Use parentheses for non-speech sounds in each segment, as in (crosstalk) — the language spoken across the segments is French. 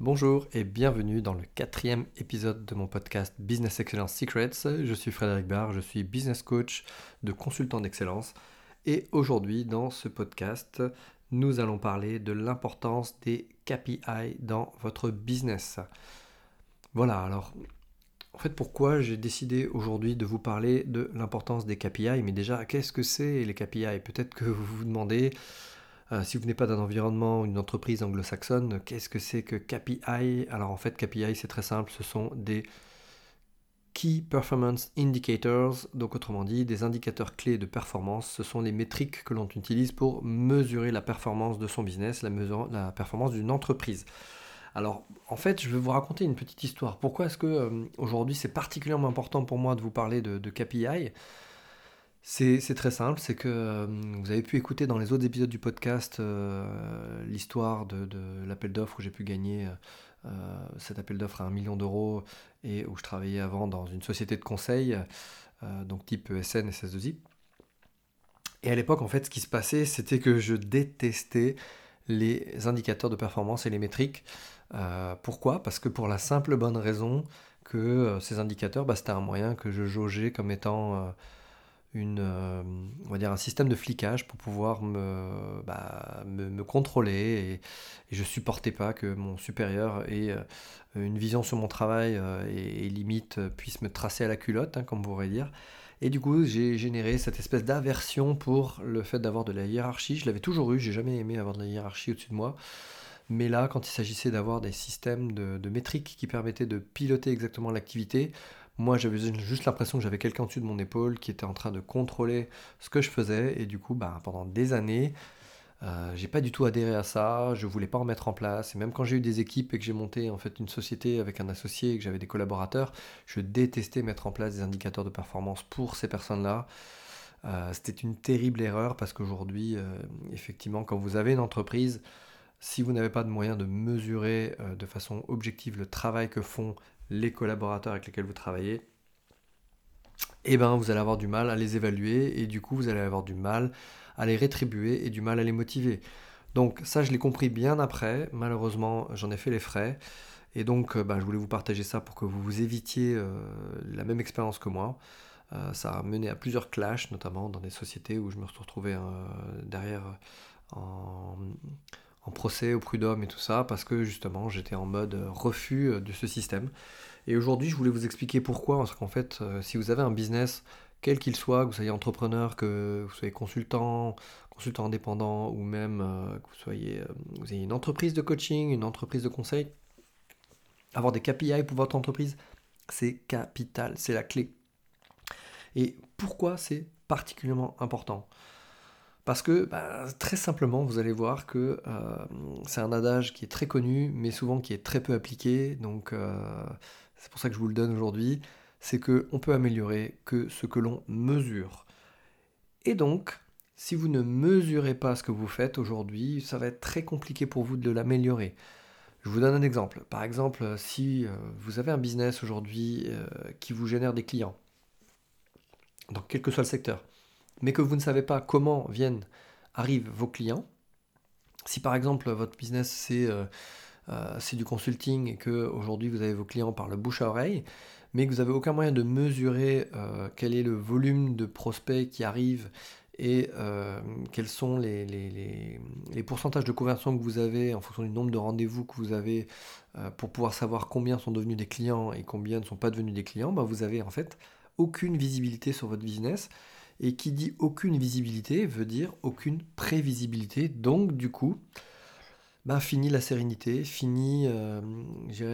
Bonjour et bienvenue dans le quatrième épisode de mon podcast Business Excellence Secrets. Je suis Frédéric Barr, je suis business coach de consultant d'excellence et aujourd'hui dans ce podcast nous allons parler de l'importance des KPI dans votre business. Voilà alors en fait pourquoi j'ai décidé aujourd'hui de vous parler de l'importance des KPI mais déjà qu'est-ce que c'est les KPI Peut-être que vous vous demandez euh, si vous venez pas d'un environnement, une entreprise anglo-saxonne, qu'est-ce que c'est que KPI Alors en fait, KPI, c'est très simple, ce sont des Key Performance Indicators, donc autrement dit, des indicateurs clés de performance. Ce sont les métriques que l'on utilise pour mesurer la performance de son business, la, performance d'une entreprise. Alors, en fait, je vais vous raconter une petite histoire. Pourquoi est-ce que euh, aujourd'hui c'est particulièrement important pour moi de vous parler de KPI c'est très simple, c'est que euh, vous avez pu écouter dans les autres épisodes du podcast euh, l'histoire de, l'appel d'offres où j'ai pu gagner euh, cet appel d'offres à un million d'euros et où je travaillais avant dans une société de conseil, donc type ESN et SS2I. Et à l'époque, en fait, ce qui se passait, c'était que je détestais les indicateurs de performance et les métriques. pourquoi? Parce que pour la simple bonne raison que ces indicateurs, bah, c'était un moyen que je jaugeais comme étant une, euh, on va dire un système de flicage pour pouvoir me, bah, me, contrôler et, et, je supportais pas que mon supérieur ait euh, une vision sur mon travail euh, et, limite puisse me tracer à la culotte, hein, comme vous pourrez dire. Et du coup, j'ai généré cette espèce d'aversion pour le fait d'avoir de la hiérarchie. Je l'avais toujours eu, j'ai jamais aimé avoir de la hiérarchie au-dessus de moi. Mais là, quand il s'agissait d'avoir des systèmes de, de, métriques qui permettaient de piloter exactement l'activité, moi, j'avais juste l'impression que j'avais quelqu'un au-dessus de mon épaule qui était en train de contrôler ce que je faisais. Et du coup, bah, pendant des années, euh, j'ai pas du tout adhéré à ça. Je voulais pas en mettre en place. Et même quand j'ai eu des équipes et que j'ai monté en fait une société avec un associé et que j'avais des collaborateurs, je détestais mettre en place des indicateurs de performance pour ces personnes-là. Euh, c'était une terrible erreur parce qu'aujourd'hui, euh, effectivement, quand vous avez une entreprise, si vous n'avez pas de moyen de mesurer euh, de façon objective le travail que font les collaborateurs avec lesquels vous travaillez, eh ben vous allez avoir du mal à les évaluer et du coup vous allez avoir du mal à les rétribuer et du mal à les motiver. Donc ça je l'ai compris bien après, malheureusement j'en ai fait les frais et donc euh, bah, je voulais vous partager ça pour que vous vous évitiez euh, la même expérience que moi. Euh, ça a mené à plusieurs clashs, notamment dans des sociétés où je me suis retrouvé derrière en procès au prud'homme et tout ça, parce que justement j'étais en mode euh, refus euh, de ce système. Et aujourd'hui je voulais vous expliquer pourquoi, parce qu'en fait euh, si vous avez un business, quel qu'il soit, que vous soyez entrepreneur, que vous soyez consultant, consultant indépendant, ou même que vous soyez vous ayez une entreprise de coaching, une entreprise de conseil, avoir des KPI pour votre entreprise, c'est capital, c'est la clé. Et pourquoi c'est particulièrement important? Parce que bah, très simplement, vous allez voir que euh, c'est un adage qui est très connu, mais souvent qui est très peu appliqué. Donc euh, c'est pour ça que je vous le donne aujourd'hui. C'est qu'on peut améliorer que ce que l'on mesure. Et donc, si vous ne mesurez pas ce que vous faites aujourd'hui, ça va être très compliqué pour vous de l'améliorer. Je vous donne un exemple. Par exemple, si euh, vous avez un business aujourd'hui qui vous génère des clients, donc quel que soit le secteur, mais que vous ne savez pas comment viennent, arrivent vos clients, si par exemple votre business c'est euh, euh, du consulting et que aujourd'hui vous avez vos clients par le bouche à oreille, mais que vous n'avez aucun moyen de mesurer euh, quel est le volume de prospects qui arrivent et quels sont les, les, les, pourcentages de conversion que vous avez en fonction du nombre de rendez-vous que vous avez pour pouvoir savoir combien sont devenus des clients et combien ne sont pas devenus des clients, bah vous avez en fait aucune visibilité sur votre business et qui dit aucune visibilité veut dire aucune prévisibilité. Donc du coup, ben, fini la sérénité, fini euh,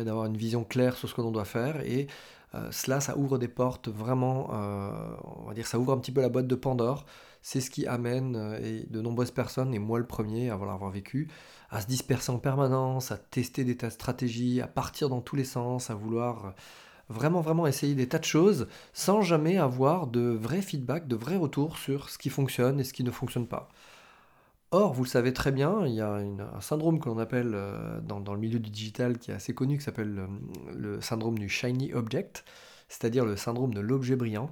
d'avoir une vision claire sur ce que l'on doit faire. Et euh, cela, ça ouvre des portes vraiment, euh, on va dire, ça ouvre un petit peu la boîte de Pandore. C'est ce qui amène et de nombreuses personnes, et moi le premier à avoir vécu, à se disperser en permanence, à tester des tas de stratégies, à partir dans tous les sens, à vouloir vraiment, vraiment essayer des tas de choses sans jamais avoir de vrai feedback, de vrais retours sur ce qui fonctionne et ce qui ne fonctionne pas. Or, vous le savez très bien, il y a un syndrome que l'on appelle euh, dans, le milieu du digital qui est assez connu, qui s'appelle euh, le, syndrome du shiny object, c'est-à-dire le syndrome de l'objet brillant.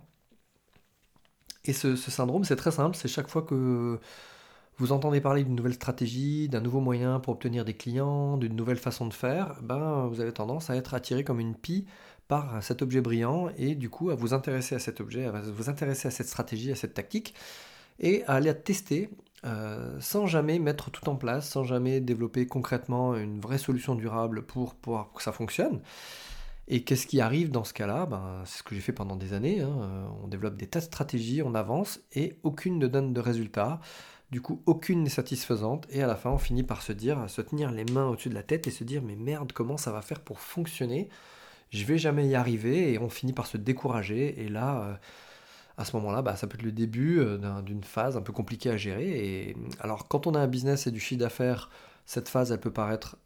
Et ce, syndrome, c'est très simple, c'est chaque fois que vous entendez parler d'une nouvelle stratégie, d'un nouveau moyen pour obtenir des clients, d'une nouvelle façon de faire, ben, vous avez tendance à être attiré comme une pie par cet objet brillant et du coup à vous intéresser à cet objet, à vous intéresser à cette stratégie, à cette tactique et à aller la tester euh, sans jamais mettre tout en place, sans jamais développer concrètement une vraie solution durable pour pouvoir que ça fonctionne. Et qu'est-ce qui arrive dans ce cas-là? Ben, C'est ce que j'ai fait pendant des années. Hein. On développe des tas de stratégies, on avance et aucune ne donne de résultat. Du coup, aucune n'est satisfaisante et à la fin, on finit par se dire, se tenir les mains au-dessus de la tête et se dire mais merde, comment ça va faire pour fonctionner? Je vais jamais y arriver et on finit par se décourager. Et là, euh, à ce moment-là, bah, ça peut être le début euh, d'une phase un peu compliquée à gérer. Et alors, quand on a un business et du chiffre d'affaires, cette phase, elle peut paraître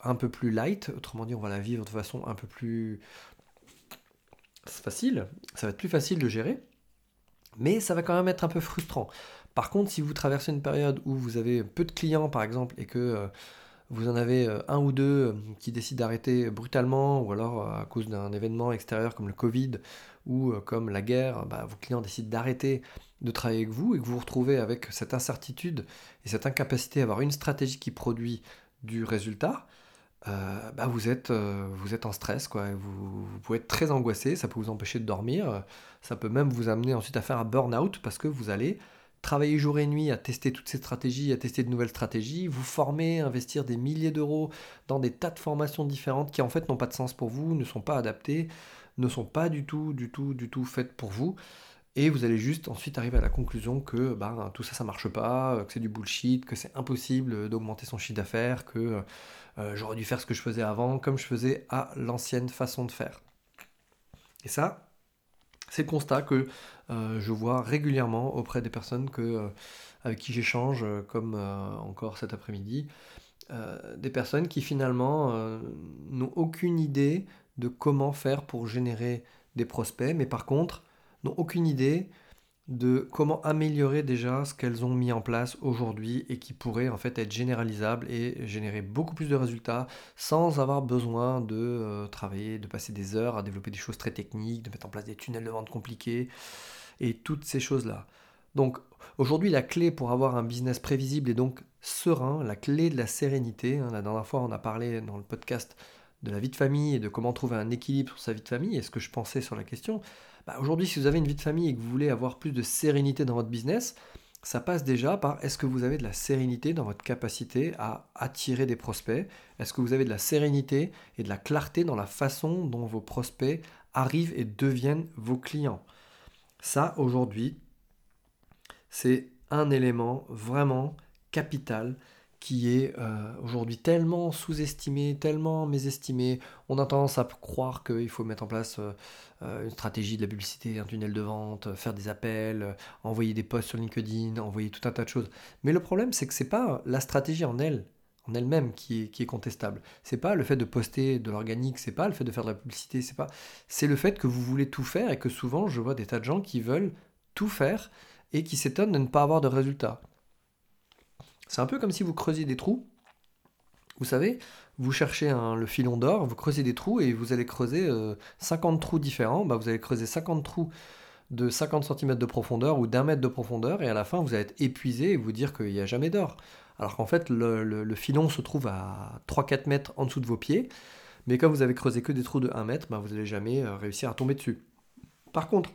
un peu plus light. Autrement dit, on va la vivre de façon un peu plus facile. Ça va être plus facile de gérer. Mais ça va quand même être un peu frustrant. Par contre, si vous traversez une période où vous avez peu de clients, par exemple, et que euh, vous en avez euh, un ou deux euh, qui décident d'arrêter brutalement, ou alors à cause d'un événement extérieur comme le Covid, ou comme la guerre, bah, vos clients décident d'arrêter de travailler avec vous, et que vous vous retrouvez avec cette incertitude et cette incapacité à avoir une stratégie qui produit du résultat, bah, vous, êtes, vous êtes en stress, quoi. Vous, vous, pouvez être très angoissé, ça peut vous empêcher de dormir, ça peut même vous amener ensuite à faire un burn-out parce que vous allez travailler jour et nuit à tester toutes ces stratégies, à tester de nouvelles stratégies, vous former, investir des milliers d'euros dans des tas de formations différentes qui en fait n'ont pas de sens pour vous, ne sont pas adaptées, ne sont pas du tout, du tout, du tout faites pour vous. Et vous allez juste ensuite arriver à la conclusion que bah, tout ça, ça marche pas, que c'est du bullshit, que c'est impossible d'augmenter son chiffre d'affaires, que euh, j'aurais dû faire ce que je faisais avant, comme je faisais à l'ancienne façon de faire. Et ça, c'est le constat que euh, je vois régulièrement auprès des personnes euh, avec qui j'échange, euh, comme encore cet après-midi, des personnes qui finalement n'ont aucune idée de comment faire pour générer des prospects, mais par contre n'ont aucune idée de comment améliorer déjà ce qu'elles ont mis en place aujourd'hui et qui pourrait en fait être généralisable et générer beaucoup plus de résultats sans avoir besoin de euh, travailler, de passer des heures à développer des choses très techniques, de mettre en place des tunnels de vente compliqués et toutes ces choses-là. Donc aujourd'hui la clé pour avoir un business prévisible et donc serein, la clé de la sérénité, hein, la dernière fois on a parlé dans le podcast de la vie de famille et de comment trouver un équilibre sur sa vie de famille et ce que je pensais sur la question, bah, aujourd'hui, si vous avez une vie de famille et que vous voulez avoir plus de sérénité dans votre business, ça passe déjà par est-ce que vous avez de la sérénité dans votre capacité à attirer des prospects? Est-ce que vous avez de la sérénité et de la clarté dans la façon dont vos prospects arrivent et deviennent vos clients? Ça, aujourd'hui, c'est un élément vraiment capital qui est euh, aujourd'hui tellement sous-estimé, tellement mésestimé. On a tendance à croire qu'il faut mettre en place euh, euh, une stratégie de la publicité, un tunnel de vente, faire des appels, envoyer des posts sur LinkedIn, envoyer tout un tas de choses. Mais le problème, c'est que c'est pas la stratégie en elle, en elle-même qui est, qui est contestable. C'est pas le fait de poster de l'organique, c'est pas le fait de faire de la publicité, c'est pas. C'est le fait que vous voulez tout faire et que souvent je vois des tas de gens qui veulent tout faire et qui s'étonnent de ne pas avoir de résultats. C'est un peu comme si vous creusiez des trous. Vous savez, vous cherchez le filon d'or, vous creusez des trous et vous allez creuser 50 euh, trous différents. Bah, vous allez creuser 50 trous de 50 cm de profondeur ou d'un mètre de profondeur et à la fin vous allez être épuisé et vous dire qu'il n'y a jamais d'or. Alors qu'en fait le, filon se trouve à 3-4 mètres en dessous de vos pieds, mais comme vous avez creusé que des trous de 1 mètre, bah, vous n'allez jamais euh, réussir à tomber dessus. Par contre,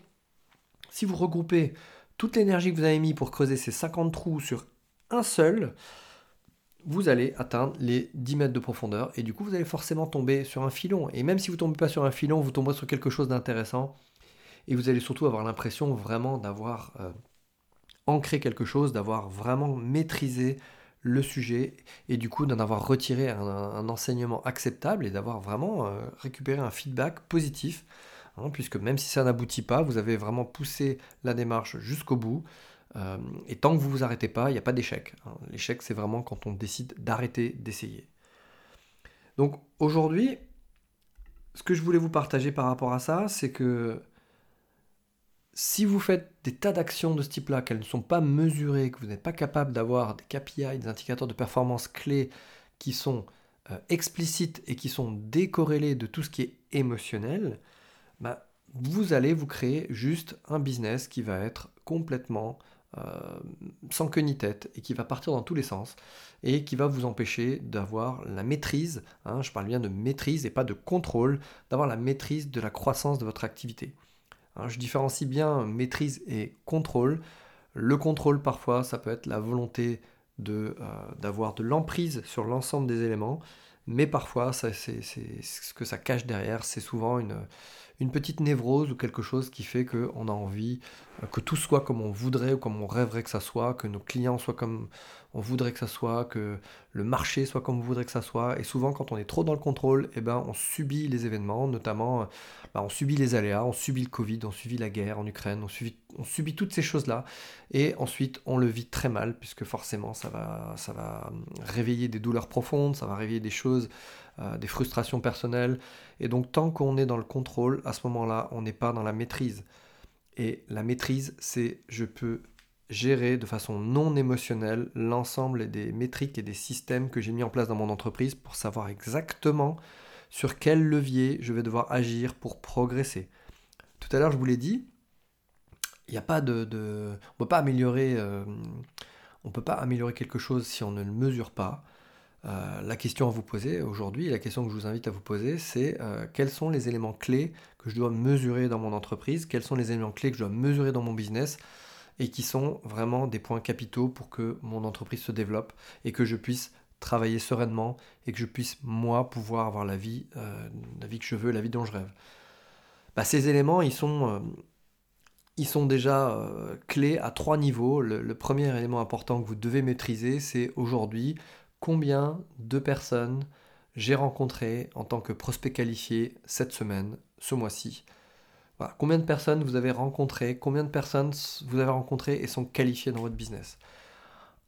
si vous regroupez toute l'énergie que vous avez mis pour creuser ces 50 trous sur un seul, vous allez atteindre les 10 mètres de profondeur et du coup vous allez forcément tomber sur un filon. Et même si vous ne tombez pas sur un filon, vous tomberez sur quelque chose d'intéressant et vous allez surtout avoir l'impression vraiment d'avoir euh, ancré quelque chose, d'avoir vraiment maîtrisé le sujet et du coup d'en avoir retiré un, enseignement acceptable et d'avoir vraiment euh, récupéré un feedback positif. Hein, puisque même si ça n'aboutit pas, vous avez vraiment poussé la démarche jusqu'au bout. Euh, et tant que vous vous arrêtez pas, il n'y a pas d'échec. Hein. L'échec, c'est vraiment quand on décide d'arrêter d'essayer. Donc aujourd'hui, ce que je voulais vous partager par rapport à ça, c'est que si vous faites des tas d'actions de ce type-là, qu'elles ne sont pas mesurées, que vous n'êtes pas capable d'avoir des KPI, des indicateurs de performance clés qui sont euh, explicites et qui sont décorrélés de tout ce qui est émotionnel, bah, vous allez vous créer juste un business qui va être complètement sans queue ni tête et qui va partir dans tous les sens et qui va vous empêcher d'avoir la maîtrise, hein, je parle bien de maîtrise et pas de contrôle, d'avoir la maîtrise de la croissance de votre activité. Hein, je différencie bien maîtrise et contrôle. Le contrôle parfois ça peut être la volonté d'avoir de, de l'emprise sur l'ensemble des éléments, mais parfois c'est ce que ça cache derrière, c'est souvent une, une petite névrose ou quelque chose qui fait qu'on a envie euh, que tout soit comme on voudrait ou comme on rêverait que ça soit, que nos clients soient comme on voudrait que ça soit, que le marché soit comme on voudrait que ça soit. Et souvent, quand on est trop dans le contrôle, eh ben, on subit les événements, notamment, euh, bah, on subit les aléas, on subit le Covid, on subit la guerre en Ukraine, on subit, on subit toutes ces choses-là. Et ensuite, on le vit très mal, puisque forcément, ça va, ça va réveiller des douleurs profondes, ça va réveiller des choses euh, des frustrations personnelles. Et donc tant qu'on est dans le contrôle, à ce moment-là, on n'est pas dans la maîtrise. Et la maîtrise, c'est je peux gérer de façon non émotionnelle l'ensemble des métriques et des systèmes que j'ai mis en place dans mon entreprise pour savoir exactement sur quel levier je vais devoir agir pour progresser. Tout à l'heure, je vous l'ai dit, il n'y a pas de, on peut pas améliorer, euh, on peut pas améliorer quelque chose si on ne le mesure pas. Euh, la question à vous poser aujourd'hui, la question que je vous invite à vous poser, c'est euh, quels sont les éléments clés que je dois mesurer dans mon entreprise, quels sont les éléments clés que je dois mesurer dans mon business? Et qui sont vraiment des points capitaux pour que mon entreprise se développe et que je puisse travailler sereinement et que je puisse moi pouvoir avoir la vie, euh, que je veux, la vie dont je rêve. Bah, ces éléments, ils sont déjà clés à trois niveaux. le premier élément important que vous devez maîtriser, c'est aujourd'hui combien de personnes j'ai rencontrées en tant que prospect qualifié cette semaine, ce mois-ci. Combien de personnes vous avez rencontrées, combien de personnes vous avez rencontrées et sont qualifiées dans votre business.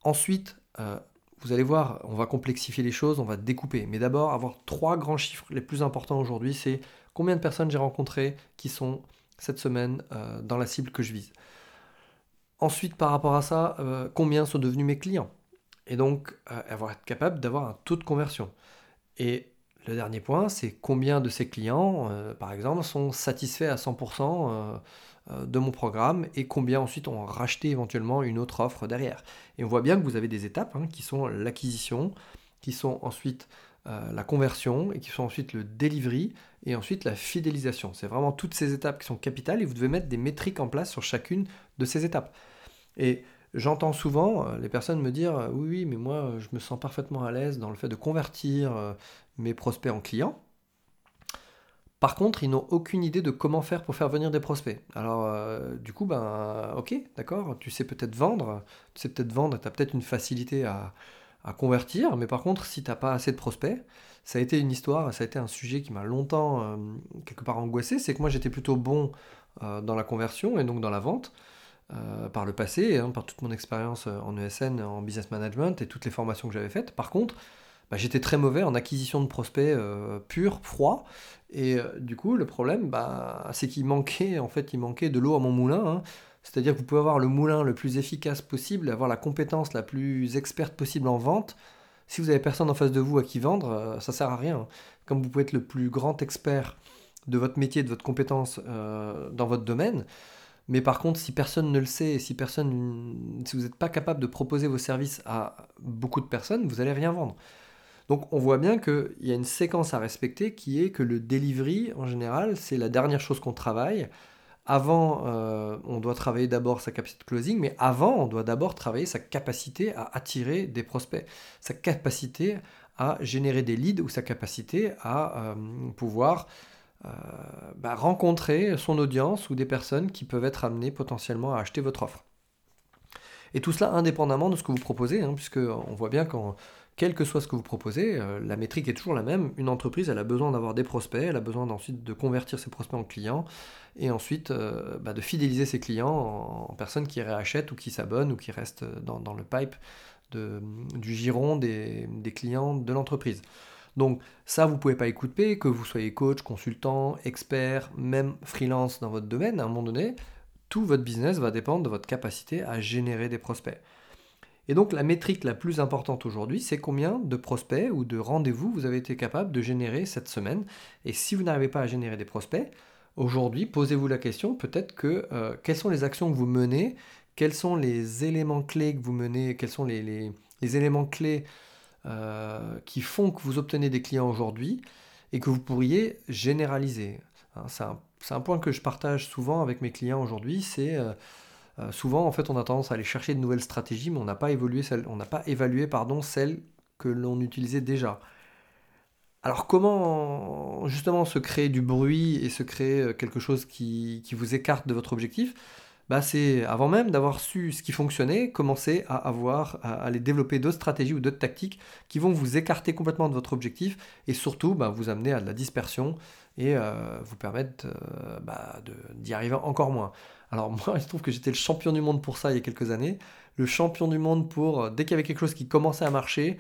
Ensuite, euh, vous allez voir, on va complexifier les choses, on va découper. Mais d'abord, avoir trois grands chiffres les plus importants aujourd'hui, c'est combien de personnes j'ai rencontrées qui sont cette semaine euh, dans la cible que je vise. Ensuite, par rapport à ça, euh, combien sont devenus mes clients et donc euh, avoir être capable d'avoir un taux de conversion. Et le dernier point, c'est combien de ces clients, euh, par exemple, sont satisfaits à 100% euh, de mon programme et combien ensuite ont racheté éventuellement une autre offre derrière. Et on voit bien que vous avez des étapes hein, qui sont l'acquisition, qui sont ensuite la conversion et qui sont ensuite le delivery et ensuite la fidélisation. C'est vraiment toutes ces étapes qui sont capitales et vous devez mettre des métriques en place sur chacune de ces étapes. Et J'entends souvent euh, les personnes me dire euh, oui, oui, mais moi, je me sens parfaitement à l'aise dans le fait de convertir euh, mes prospects en clients. Par contre, ils n'ont aucune idée de comment faire pour faire venir des prospects. Alors, du coup, ben, ok, d'accord, tu sais peut-être vendre, tu sais peut-être vendre, tu as peut-être une facilité à, convertir, mais par contre, si tu n'as pas assez de prospects, ça a été une histoire, ça a été un sujet qui m'a longtemps, quelque part, angoissé, c'est que moi, j'étais plutôt bon dans la conversion et donc dans la vente, euh, par le passé, hein, par toute mon expérience euh, en ESN, en business management et toutes les formations que j'avais faites. Par contre, bah, j'étais très mauvais en acquisition de prospects euh, purs, froids. Et du coup, le problème, bah, c'est qu'il manquait, en fait, il manquait de l'eau à mon moulin. Hein. C'est-à-dire que vous pouvez avoir le moulin le plus efficace possible, avoir la compétence la plus experte possible en vente. Si vous avez personne en face de vous à qui vendre, ça sert à rien. Comme vous pouvez être le plus grand expert de votre métier, de votre compétence dans votre domaine, mais par contre, si personne ne le sait, si, personne, si vous n'êtes pas capable de proposer vos services à beaucoup de personnes, vous n'allez rien vendre. Donc on voit bien qu'il y a une séquence à respecter qui est que le delivery, en général, c'est la dernière chose qu'on travaille. Avant, euh, on doit travailler d'abord sa capacité de closing, mais avant, on doit d'abord travailler sa capacité à attirer des prospects, sa capacité à générer des leads ou sa capacité à euh, pouvoir bah, rencontrer son audience ou des personnes qui peuvent être amenées potentiellement à acheter votre offre. Et tout cela indépendamment de ce que vous proposez, hein, puisque on voit bien qu'en quel que soit ce que vous proposez, euh, la métrique est toujours la même. Une entreprise, elle a besoin d'avoir des prospects, elle a besoin ensuite de convertir ses prospects en clients, et ensuite euh, bah, de fidéliser ses clients en, personnes qui réachètent ou qui s'abonnent ou qui restent dans, le pipe du giron des clients de l'entreprise. Donc ça, vous ne pouvez pas écouter, que vous soyez coach, consultant, expert, même freelance dans votre domaine, à un moment donné, tout votre business va dépendre de votre capacité à générer des prospects. Et donc la métrique la plus importante aujourd'hui, c'est combien de prospects ou de rendez-vous vous avez été capable de générer cette semaine. Et si vous n'arrivez pas à générer des prospects, aujourd'hui, posez-vous la question peut-être que euh, quelles sont les actions que vous menez quels sont les éléments clés que vous menez, quels sont les, éléments clés euh, qui font que vous obtenez des clients aujourd'hui et que vous pourriez généraliser. Hein, c'est un, point que je partage souvent avec mes clients aujourd'hui, c'est euh, euh, souvent en fait on a tendance à aller chercher de nouvelles stratégies, mais on n'a pas évolué, on n'a pas évalué celles que l'on utilisait déjà. Alors comment justement se créer du bruit et se créer quelque chose qui, vous écarte de votre objectif? Bah, C'est avant même d'avoir su ce qui fonctionnait, commencer à aller développer d'autres stratégies ou d'autres tactiques qui vont vous écarter complètement de votre objectif et surtout bah, vous amener à de la dispersion et euh, vous permettre euh, bah, d'y arriver encore moins. Alors (laughs) moi, il se trouve que j'étais le champion du monde pour ça il y a quelques années, le champion du monde pour dès qu'il y avait quelque chose qui commençait à marcher,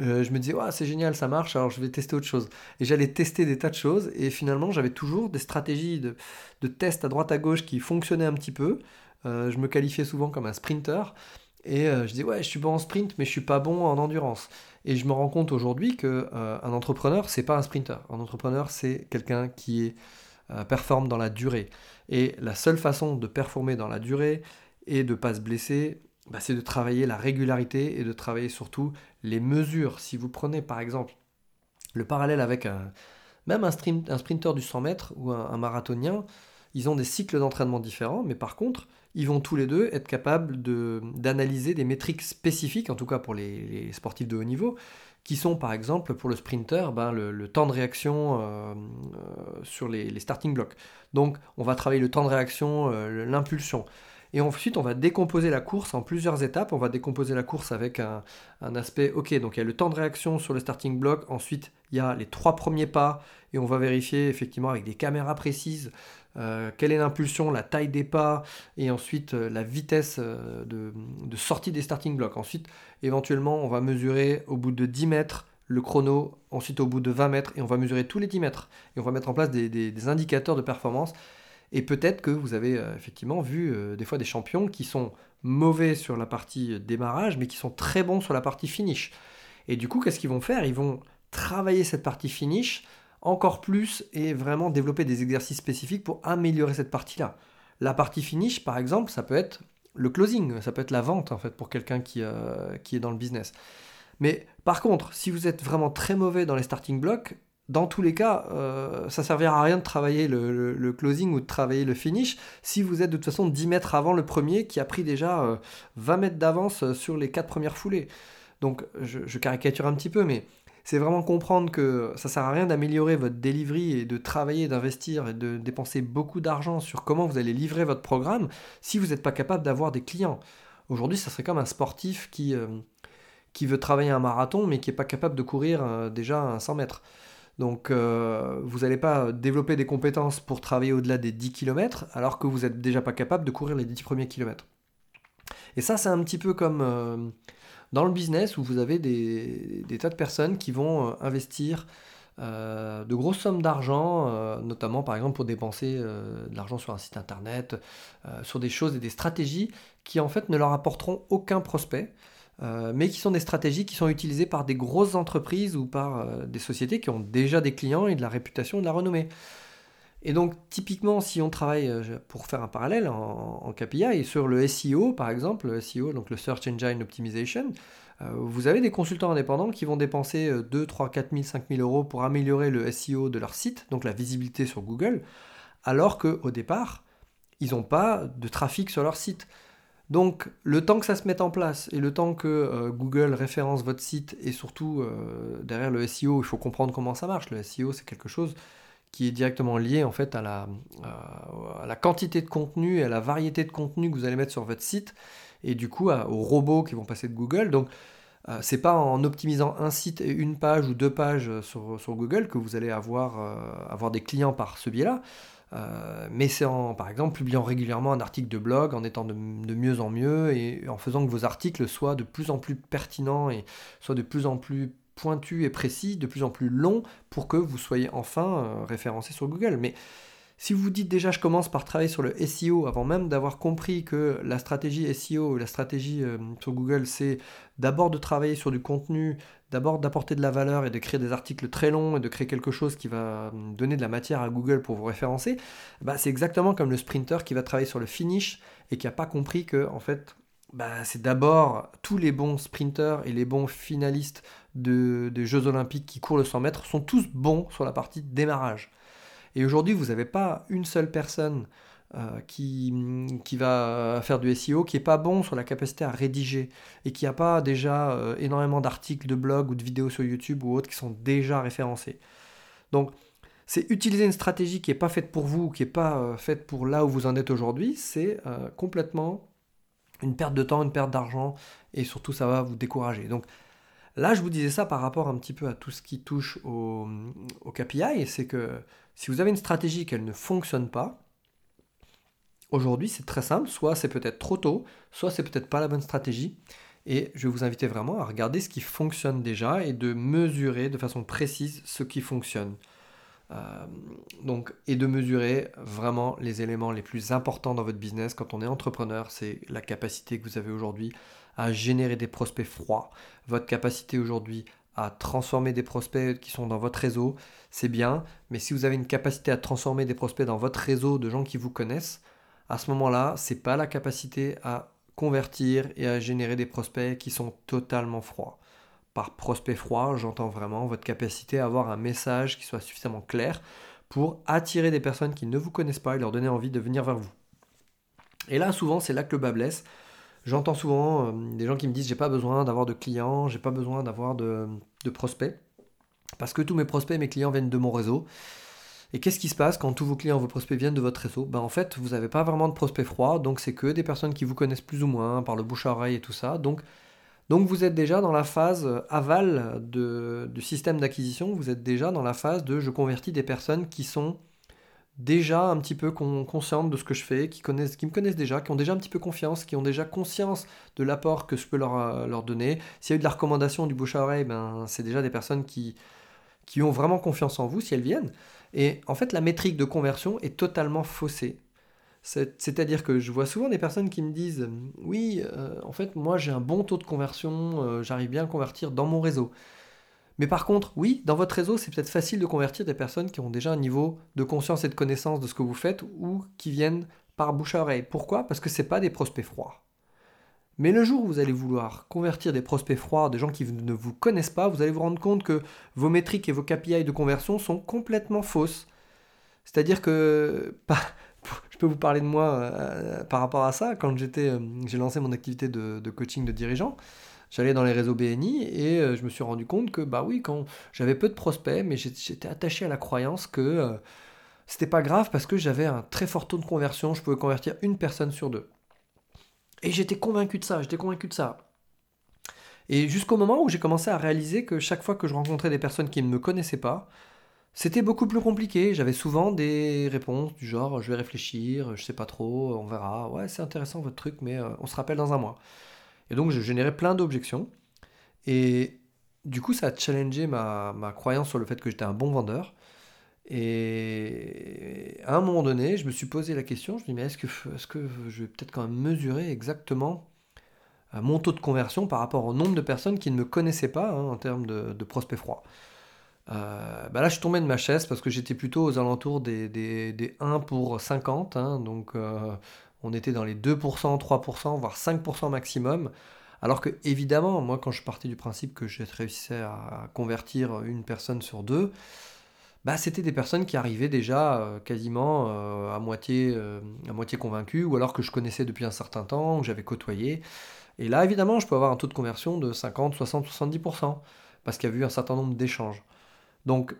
euh, je me disais, c'est génial, ça marche, alors je vais tester autre chose. Et j'allais tester des tas de choses, et finalement, j'avais toujours des stratégies de, de test à droite à gauche qui fonctionnaient un petit peu. Euh, je me qualifiais souvent comme un sprinter, et euh, je disais, ouais, je suis bon en sprint, mais je suis pas bon en endurance. Et je me rends compte aujourd'hui que un entrepreneur, c'est pas un sprinter. Un entrepreneur, c'est quelqu'un qui est, performe dans la durée. Et la seule façon de performer dans la durée et de pas se blesser, bah, c'est de travailler la régularité et de travailler surtout les mesures. Si vous prenez par exemple le parallèle avec même un, un sprinter du 100 mètres ou un, marathonien, ils ont des cycles d'entraînement différents, mais par contre, ils vont tous les deux être capables d'analyser des métriques spécifiques, en tout cas pour les, sportifs de haut niveau, qui sont par exemple pour le sprinter ben, le, temps de réaction euh, euh, sur les, starting blocks. Donc on va travailler le temps de réaction, euh, l'impulsion. Et ensuite, on va décomposer la course en plusieurs étapes. On va décomposer la course avec un, aspect, ok, donc il y a le temps de réaction sur le starting block. Ensuite, il y a les trois premiers pas. Et on va vérifier effectivement avec des caméras précises euh, quelle est l'impulsion, la taille des pas, et ensuite euh, la vitesse euh, de, sortie des starting blocks. Ensuite, éventuellement, on va mesurer au bout de 10 mètres le chrono, ensuite au bout de 20 mètres, et on va mesurer tous les 10 mètres. Et on va mettre en place des indicateurs de performance et peut-être que vous avez euh, effectivement vu euh, des fois des champions qui sont mauvais sur la partie démarrage, mais qui sont très bons sur la partie finish. Et du coup, qu'est-ce qu'ils vont faire? Ils vont travailler cette partie finish encore plus et vraiment développer des exercices spécifiques pour améliorer cette partie-là. La partie finish, par exemple, ça peut être le closing, ça peut être la vente en fait pour quelqu'un qui, euh, qui est dans le business. Mais par contre, si vous êtes vraiment très mauvais dans les starting blocks, dans tous les cas, euh, ça servira à rien de travailler le, closing ou de travailler le finish si vous êtes de toute façon 10 mètres avant le premier qui a pris déjà 20 euh, mètres d'avance euh, sur les 4 premières foulées. Donc je, caricature un petit peu, mais c'est vraiment comprendre que ça sert à rien d'améliorer votre delivery et de travailler, d'investir et de dépenser beaucoup d'argent sur comment vous allez livrer votre programme si vous n'êtes pas capable d'avoir des clients. Aujourd'hui, ça serait comme un sportif qui, qui veut travailler un marathon mais qui n'est pas capable de courir déjà un 100 mètres. Donc euh, vous n'allez pas développer des compétences pour travailler au-delà des 10 km alors que vous n'êtes déjà pas capable de courir les 10 premiers kilomètres. Et ça c'est un petit peu comme euh, dans le business où vous avez des, tas de personnes qui vont euh, investir de grosses sommes d'argent, notamment par exemple pour dépenser de l'argent sur un site internet, sur des choses et des stratégies qui en fait ne leur apporteront aucun prospect. Euh, mais qui sont des stratégies qui sont utilisées par des grosses entreprises ou par euh, des sociétés qui ont déjà des clients et de la réputation et de la renommée. Et donc, typiquement, si on travaille, euh, pour faire un parallèle en, KPI, sur le SEO, par exemple, le SEO, donc le Search Engine Optimization, vous avez des consultants indépendants qui vont dépenser 2, 3, 4 000, 5 000 euros pour améliorer le SEO de leur site, donc la visibilité sur Google, alors qu'au départ, ils n'ont pas de trafic sur leur site. Donc le temps que ça se mette en place et le temps que euh, Google référence votre site et surtout euh, derrière le SEO, il faut comprendre comment ça marche. Le SEO c'est quelque chose qui est directement lié en fait à la, à la, quantité de contenu et à la variété de contenu que vous allez mettre sur votre site et du coup aux robots qui vont passer de Google. Donc euh, c'est pas en optimisant un site et une page ou deux pages sur, sur Google que vous allez avoir, avoir des clients par ce biais-là. Euh, mais c'est en, par exemple, publiant régulièrement un article de blog, en étant de, mieux en mieux et en faisant que vos articles soient de plus en plus pertinents et soient de plus en plus pointus et précis, de plus en plus longs pour que vous soyez enfin euh, référencé sur Google. Mais Si vous dites déjà je commence par travailler sur le SEO avant même d'avoir compris que la stratégie SEO, la stratégie euh, sur Google, c'est d'abord de travailler sur du contenu, d'abord d'apporter de la valeur et de créer des articles très longs et de créer quelque chose qui va euh, donner de la matière à Google pour vous référencer, bah, c'est exactement comme le sprinter qui va travailler sur le finish et qui n'a pas compris que en fait bah, c'est d'abord tous les bons sprinters et les bons finalistes de, des Jeux Olympiques qui courent le 100 mètres sont tous bons sur la partie démarrage. Et aujourd'hui, vous n'avez pas une seule personne euh, qui, va faire du SEO qui n'est pas bon sur la capacité à rédiger et qui n'a pas déjà euh, énormément d'articles de blog ou de vidéos sur YouTube ou autres qui sont déjà référencés. Donc, c'est utiliser une stratégie qui n'est pas faite pour vous, qui n'est pas euh, faite pour là où vous en êtes aujourd'hui, c'est complètement une perte de temps, une perte d'argent et surtout ça va vous décourager. Là, je vous disais ça par rapport un petit peu à tout ce qui touche au, KPI, c'est que si vous avez une stratégie qu'elle ne fonctionne pas, aujourd'hui c'est très simple, soit c'est peut-être trop tôt, soit c'est peut-être pas la bonne stratégie. Et je vais vous inviter vraiment à regarder ce qui fonctionne déjà et de mesurer de façon précise ce qui fonctionne. Euh, donc, et de mesurer vraiment les éléments les plus importants dans votre business quand on est entrepreneur, c'est la capacité que vous avez aujourd'hui à générer des prospects froids, votre capacité aujourd'hui à transformer des prospects qui sont dans votre réseau, c'est bien, mais si vous avez une capacité à transformer des prospects dans votre réseau de gens qui vous connaissent, à ce moment-là, c'est pas la capacité à convertir et à générer des prospects qui sont totalement froids. Par prospect froid, j'entends vraiment votre capacité à avoir un message qui soit suffisamment clair pour attirer des personnes qui ne vous connaissent pas et leur donner envie de venir vers vous. Et là, souvent, c'est là que le bas blesse. J'entends souvent euh, des gens qui me disent j'ai pas besoin d'avoir de clients, j'ai pas besoin d'avoir de, prospects, parce que tous mes prospects, mes clients viennent de mon réseau. Et qu'est-ce qui se passe quand tous vos clients, vos prospects viennent de votre réseau? Ben, En fait, vous n'avez pas vraiment de prospects froids, donc c'est que des personnes qui vous connaissent plus ou moins par le bouche à oreille et tout ça. Donc, donc vous êtes déjà dans la phase aval du système d'acquisition, vous êtes déjà dans la phase de je convertis des personnes qui sont déjà un petit peu conscientes de ce que je fais, qui, qui me connaissent déjà, qui ont déjà un petit peu confiance, qui ont déjà conscience de l'apport que je peux leur, euh, leur donner. S'il y a eu de la recommandation du bouche à oreille, ben, c'est déjà des personnes qui, qui ont vraiment confiance en vous si elles viennent. Et en fait, la métrique de conversion est totalement faussée. C'est-à-dire que je vois souvent des personnes qui me disent Oui, euh, en fait, moi j'ai un bon taux de conversion, euh, j'arrive bien à convertir dans mon réseau. Mais par contre, oui, dans votre réseau, c'est peut-être facile de convertir des personnes qui ont déjà un niveau de conscience et de connaissance de ce que vous faites ou qui viennent par bouche à oreille. Pourquoi? Parce que ce pas des prospects froids. Mais le jour où vous allez vouloir convertir des prospects froids, des gens qui ne vous connaissent pas, vous allez vous rendre compte que vos métriques et vos KPI de conversion sont complètement fausses. C'est-à-dire que, (laughs) je peux vous parler de moi euh, par rapport à ça, quand euh, j'ai lancé mon activité de, de coaching de dirigeants, J'allais dans les réseaux BNI et euh, je me suis rendu compte que, bah oui, quand j'avais peu de prospects, mais j'étais attaché à la croyance que euh, c'était pas grave parce que j'avais un très fort taux de conversion, je pouvais convertir une personne sur deux. Et j'étais convaincu de ça, j'étais convaincu de ça. Et jusqu'au moment où j'ai commencé à réaliser que chaque fois que je rencontrais des personnes qui ne me connaissaient pas, c'était beaucoup plus compliqué. J'avais souvent des réponses du genre je vais réfléchir, je sais pas trop, on verra. Ouais, c'est intéressant votre truc, mais euh, on se rappelle dans un mois. Et donc, je générais plein d'objections. Et du coup, ça a challengé ma, croyance sur le fait que j'étais un bon vendeur. Et à un moment donné, je me suis posé la question, je me dis, mais est-ce que, est que je vais peut-être quand même mesurer exactement euh, mon taux de conversion par rapport au nombre de personnes qui ne me connaissaient pas hein, en termes de, prospects froids? Euh, bah là, je suis tombé de ma chaise parce que j'étais plutôt aux alentours des, des, 1 pour 50. Hein, donc, euh, on était dans les 2%, 3%, voire 5% maximum. Alors que, évidemment, moi, quand je partais du principe que je réussissais à convertir une personne sur deux, bah, c'était des personnes qui arrivaient déjà euh, quasiment euh, à, moitié, euh, à moitié convaincues, ou alors que je connaissais depuis un certain temps, que j'avais côtoyé. Et là, évidemment, je peux avoir un taux de conversion de 50, 60, 70%, parce qu'il y a eu un certain nombre d'échanges. Donc,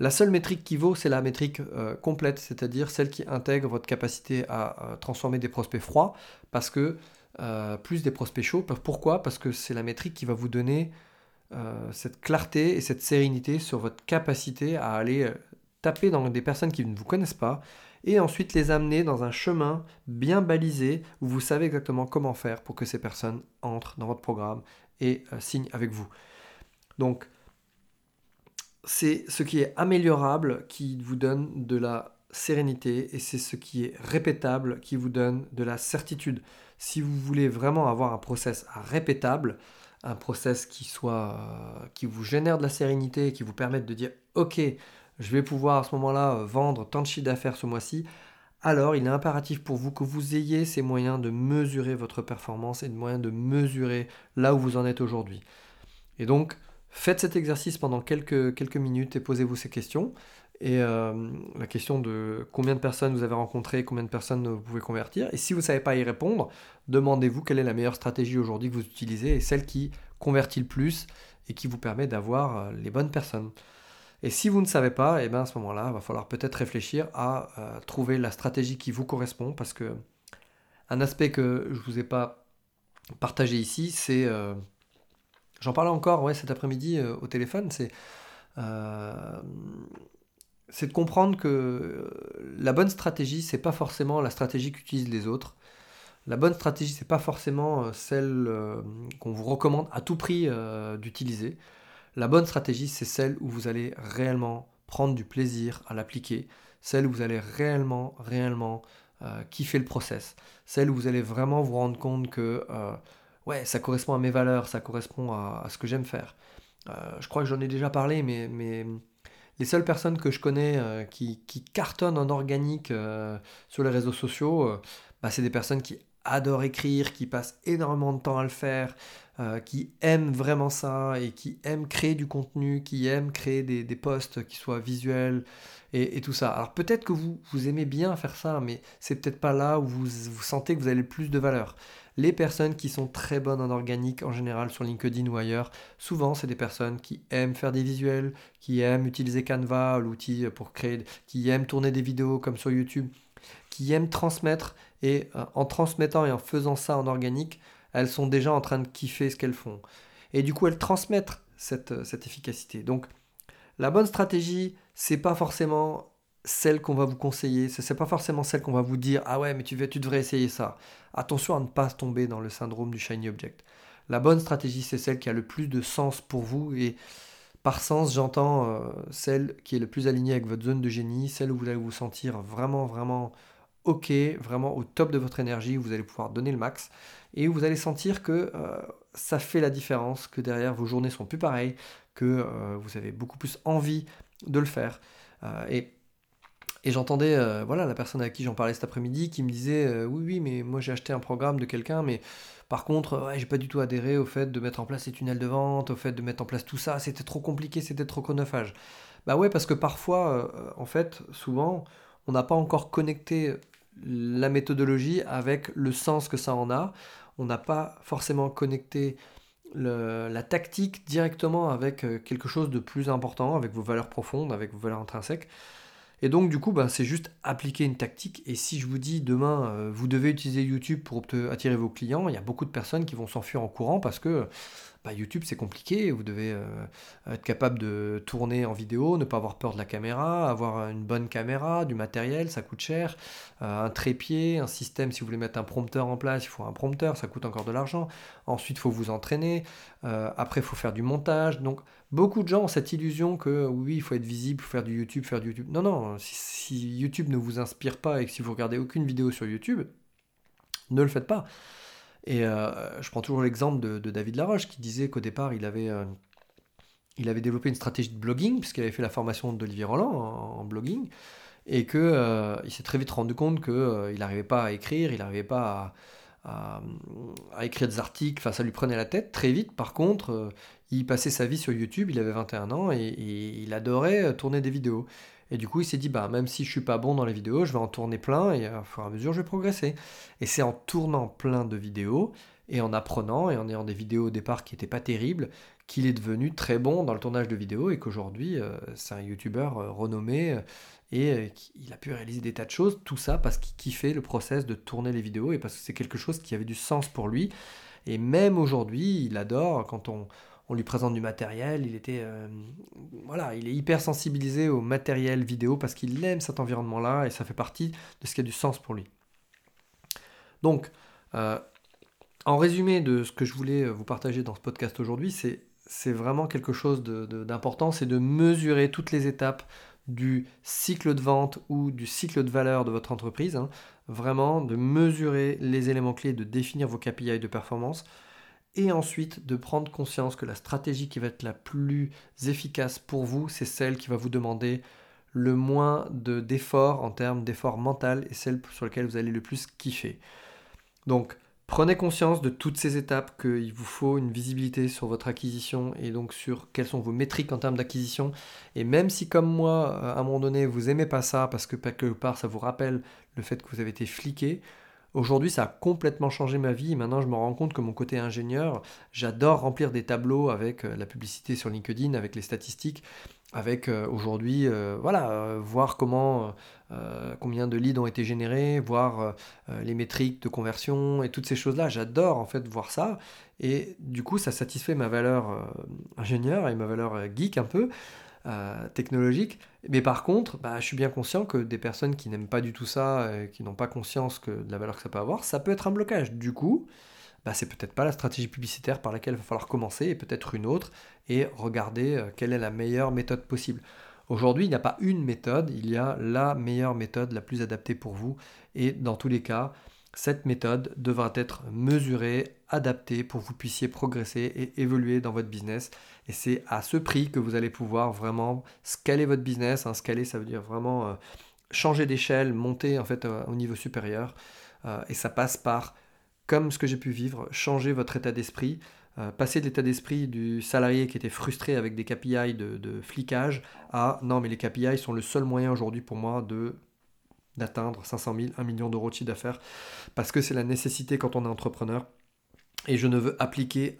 la seule métrique qui vaut, c'est la métrique euh, complète, c'est-à-dire celle qui intègre votre capacité à transformer des prospects froids, parce que euh, plus des prospects chauds. Pourquoi? Parce que c'est la métrique qui va vous donner euh, cette clarté et cette sérénité sur votre capacité à aller taper dans des personnes qui ne vous connaissent pas et ensuite les amener dans un chemin bien balisé où vous savez exactement comment faire pour que ces personnes entrent dans votre programme et signent avec vous. Donc, c'est ce qui est améliorable qui vous donne de la sérénité et c'est ce qui est répétable qui vous donne de la certitude. Si vous voulez vraiment avoir un process répétable, un process qui soit qui vous génère de la sérénité, qui vous permette de dire OK, je vais pouvoir à ce moment-là vendre tant de chiffre d'affaires ce mois-ci, alors il est impératif pour vous que vous ayez ces moyens de mesurer votre performance et de moyens de mesurer là où vous en êtes aujourd'hui. Et donc, faites cet exercice pendant quelques, minutes et posez-vous ces questions. Et euh, la question de combien de personnes vous avez rencontrées, combien de personnes vous pouvez convertir. Et si vous ne savez pas y répondre, demandez-vous quelle est la meilleure stratégie aujourd'hui que vous utilisez et celle qui convertit le plus et qui vous permet d'avoir euh, les bonnes personnes. Et si vous ne savez pas, et eh bien à ce moment-là, il va falloir peut-être réfléchir à euh, trouver la stratégie qui vous correspond, parce que un aspect que je ne vous ai pas partagé ici, c'est, j'en parlais encore ouais, cet après-midi euh, au téléphone, c'est, c'est de comprendre que la bonne stratégie, c'est pas forcément la stratégie qu'utilisent les autres. La bonne stratégie, c'est pas forcément celle qu'on vous recommande à tout prix d'utiliser. La bonne stratégie, c'est celle où vous allez réellement prendre du plaisir à l'appliquer, celle où vous allez réellement, réellement euh, kiffer le process, celle où vous allez vraiment vous rendre compte que euh, ouais, ça correspond à mes valeurs, ça correspond à, ce que j'aime faire. Euh, je crois que j'en ai déjà parlé, mais, mais les seules personnes que je connais qui, cartonnent en organique sur les réseaux sociaux, bah, c'est des personnes qui adorent écrire, qui passent énormément de temps à le faire, euh, qui aiment vraiment ça et qui aiment créer du contenu, qui aiment créer des, posts qui soient visuels et, tout ça. Alors peut-être que vous, vous aimez bien faire ça, mais c'est peut-être pas là où vous, vous sentez que vous avez le plus de valeur. Les personnes qui sont très bonnes en organique en général sur LinkedIn ou ailleurs, souvent c'est des personnes qui aiment faire des visuels, qui aiment utiliser Canva, l'outil pour créer, qui aiment tourner des vidéos comme sur YouTube, qui aiment transmettre et euh, en transmettant et en faisant ça en organique, elles sont déjà en train de kiffer ce qu'elles font. Et du coup, elles transmettent cette, euh, cette efficacité. Donc, la bonne stratégie, c'est pas forcément celle qu'on va vous conseiller, c'est pas forcément celle qu'on va vous dire ah ouais mais tu, devrais essayer ça. Attention à ne pas tomber dans le syndrome du shiny object. La bonne stratégie c'est celle qui a le plus de sens pour vous et par sens j'entends euh, celle qui est le plus alignée avec votre zone de génie, celle où vous allez vous sentir vraiment vraiment ok, vraiment au top de votre énergie, vous allez pouvoir donner le max et vous allez sentir que euh, ça fait la différence, que derrière vos journées sont plus pareilles, que euh, vous avez beaucoup plus envie de le faire. Et, et j'entendais voilà la personne avec qui j'en parlais cet après-midi qui me disait oui oui mais moi j'ai acheté un programme de quelqu'un mais par contre ouais, j'ai pas du tout adhéré au fait de mettre en place ces tunnels de vente, au fait de mettre en place tout ça, c'était trop compliqué, c'était trop chronophage. Bah ouais parce que parfois en fait souvent on n'a pas encore connecté la méthodologie avec le sens que ça en a. On n'a pas forcément connecté la tactique directement avec euh, quelque chose de plus important, avec vos valeurs profondes, avec vos valeurs intrinsèques. Et donc du coup, ben, c'est juste appliquer une tactique. Et si je vous dis demain, euh, vous devez utiliser YouTube pour attirer vos clients, il y a beaucoup de personnes qui vont s'enfuir en courant parce que bah, YouTube c'est compliqué, vous devez euh, être capable de tourner en vidéo, ne pas avoir peur de la caméra, avoir une bonne caméra, du matériel, ça coûte cher, euh, un trépied, un système, si vous voulez mettre un prompteur en place, il faut un prompteur, ça coûte encore de l'argent, ensuite il faut vous entraîner, après il faut faire du montage, donc beaucoup de gens ont cette illusion que oui, il faut être visible, faire du YouTube, faire du YouTube. Non, non, si YouTube ne vous inspire pas et que si vous regardez aucune vidéo sur YouTube, ne le faites pas. Et euh, je prends toujours l'exemple de, David Laroche qui disait qu'au départ, il avait, euh, il avait développé une stratégie de blogging, puisqu'il avait fait la formation d'Olivier Roland en, blogging, et qu'il euh, s'est très vite rendu compte qu'il n'arrivait pas à écrire, il n'arrivait pas à, écrire des articles, enfin ça lui prenait la tête très vite. Par contre, il passait sa vie sur YouTube, il avait 21 ans, et il adorait tourner des vidéos. Et du coup, il s'est dit, bah, même si je suis pas bon dans les vidéos, je vais en tourner plein et au fur et à mesure, je vais progresser. Et c'est en tournant plein de vidéos et en apprenant et en ayant des vidéos au départ qui n'étaient pas terribles qu'il est devenu très bon dans le tournage de vidéos et qu'aujourd'hui, euh, c'est un youtubeur euh, renommé euh, et il a pu réaliser des tas de choses. Tout ça parce qu'il kiffait le process de tourner les vidéos et parce que c'est quelque chose qui avait du sens pour lui. Et même aujourd'hui, il adore quand on, lui présente du matériel, il était voilà, il est hyper sensibilisé au matériel vidéo parce qu'il aime cet environnement-là et ça fait partie de ce qui a du sens pour lui. Donc, en résumé de ce que je voulais vous partager dans ce podcast aujourd'hui, c'est, c'est vraiment quelque chose d'important, c'est de mesurer toutes les étapes du cycle de vente ou du cycle de valeur de votre entreprise. Hein. Vraiment de mesurer les éléments clés, de définir vos KPI de performance et ensuite de prendre conscience que la stratégie qui va être la plus efficace pour vous, c'est celle qui va vous demander le moins d'efforts en termes d'efforts mental et celle sur laquelle vous allez le plus kiffer. Donc, prenez conscience de toutes ces étapes qu'il vous faut une visibilité sur votre acquisition et donc sur quelles sont vos métriques en termes d'acquisition. Et même si, comme moi, à un moment donné, vous aimez pas ça parce que quelque part ça vous rappelle le fait que vous avez été fliqué, Aujourd'hui, ça a complètement changé ma vie. Maintenant, je me rends compte que mon côté ingénieur, j'adore remplir des tableaux avec euh, la publicité sur LinkedIn, avec les statistiques, avec euh, aujourd'hui, euh, voilà, voir comment, combien de leads ont été générés, voir les métriques de conversion et toutes ces choses-là. J'adore en fait voir ça. Et du coup, ça satisfait ma valeur ingénieur et ma valeur geek un peu. Technologique. Mais par contre, bah, je suis bien conscient que des personnes qui n'aiment pas du tout ça, euh, qui n'ont pas conscience que de la valeur que ça peut avoir, ça peut être un blocage. Du coup, bah, c'est peut-être pas la stratégie publicitaire par laquelle il va falloir commencer, et peut-être une autre, et regarder euh, quelle est la meilleure méthode possible. Aujourd'hui, il n'y a pas une méthode, il y a la meilleure méthode, la plus adaptée pour vous, et dans tous les cas, cette méthode devra être mesurée, adaptée pour que vous puissiez progresser et évoluer dans votre business. Et c'est à ce prix que vous allez pouvoir vraiment scaler votre business. Hein, scaler, ça veut dire vraiment euh, changer d'échelle, monter en fait euh, au niveau supérieur. Euh, et ça passe par, comme ce que j'ai pu vivre, changer votre état d'esprit. passer de l'état d'esprit du salarié qui était frustré avec des KPI de, de flicage à non mais les KPI sont le seul moyen aujourd'hui pour moi de d'atteindre 500 000, 1 million d'euros de chiffre d'affaires, parce que c'est la nécessité quand on est entrepreneur. Et je ne veux appliquer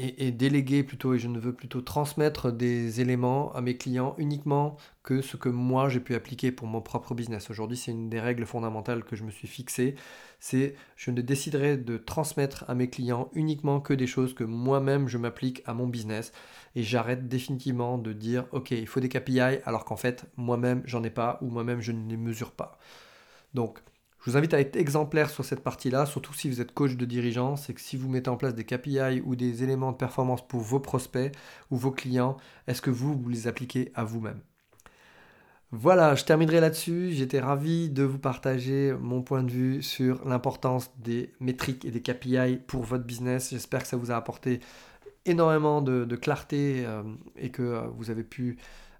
et, déléguer plutôt, et je ne veux plutôt transmettre des éléments à mes clients uniquement que ce que moi j'ai pu appliquer pour mon propre business. Aujourd'hui, c'est une des règles fondamentales que je me suis fixée, c'est je ne déciderai de transmettre à mes clients uniquement que des choses que moi-même je m'applique à mon business et j'arrête définitivement de dire ok il faut des KPI alors qu'en fait moi-même j'en ai pas ou moi-même je ne les mesure pas. Donc je vous invite à être exemplaire sur cette partie-là, surtout si vous êtes coach de dirigeant, c'est que si vous mettez en place des KPI ou des éléments de performance pour vos prospects ou vos clients, est-ce que vous, vous les appliquez à vous-même? Voilà, je terminerai là-dessus. J'étais ravi de vous partager mon point de vue sur l'importance des métriques et des KPI pour votre business. J'espère que ça vous a apporté énormément de, clarté euh, et que euh, vous avez pu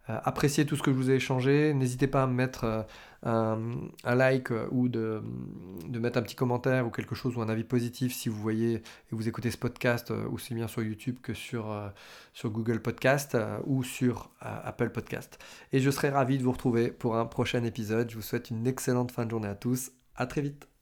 euh, apprécier tout ce que je vous ai échangé. N'hésitez pas à me mettre un, like ou de, mettre un petit commentaire ou quelque chose ou un avis positif si vous voyez et vous écoutez ce podcast aussi bien sur YouTube que sur, sur Google Podcast ou sur Apple Podcast. Et je serai ravi de vous retrouver pour un prochain épisode. Je vous souhaite une excellente fin de journée à tous. À très vite.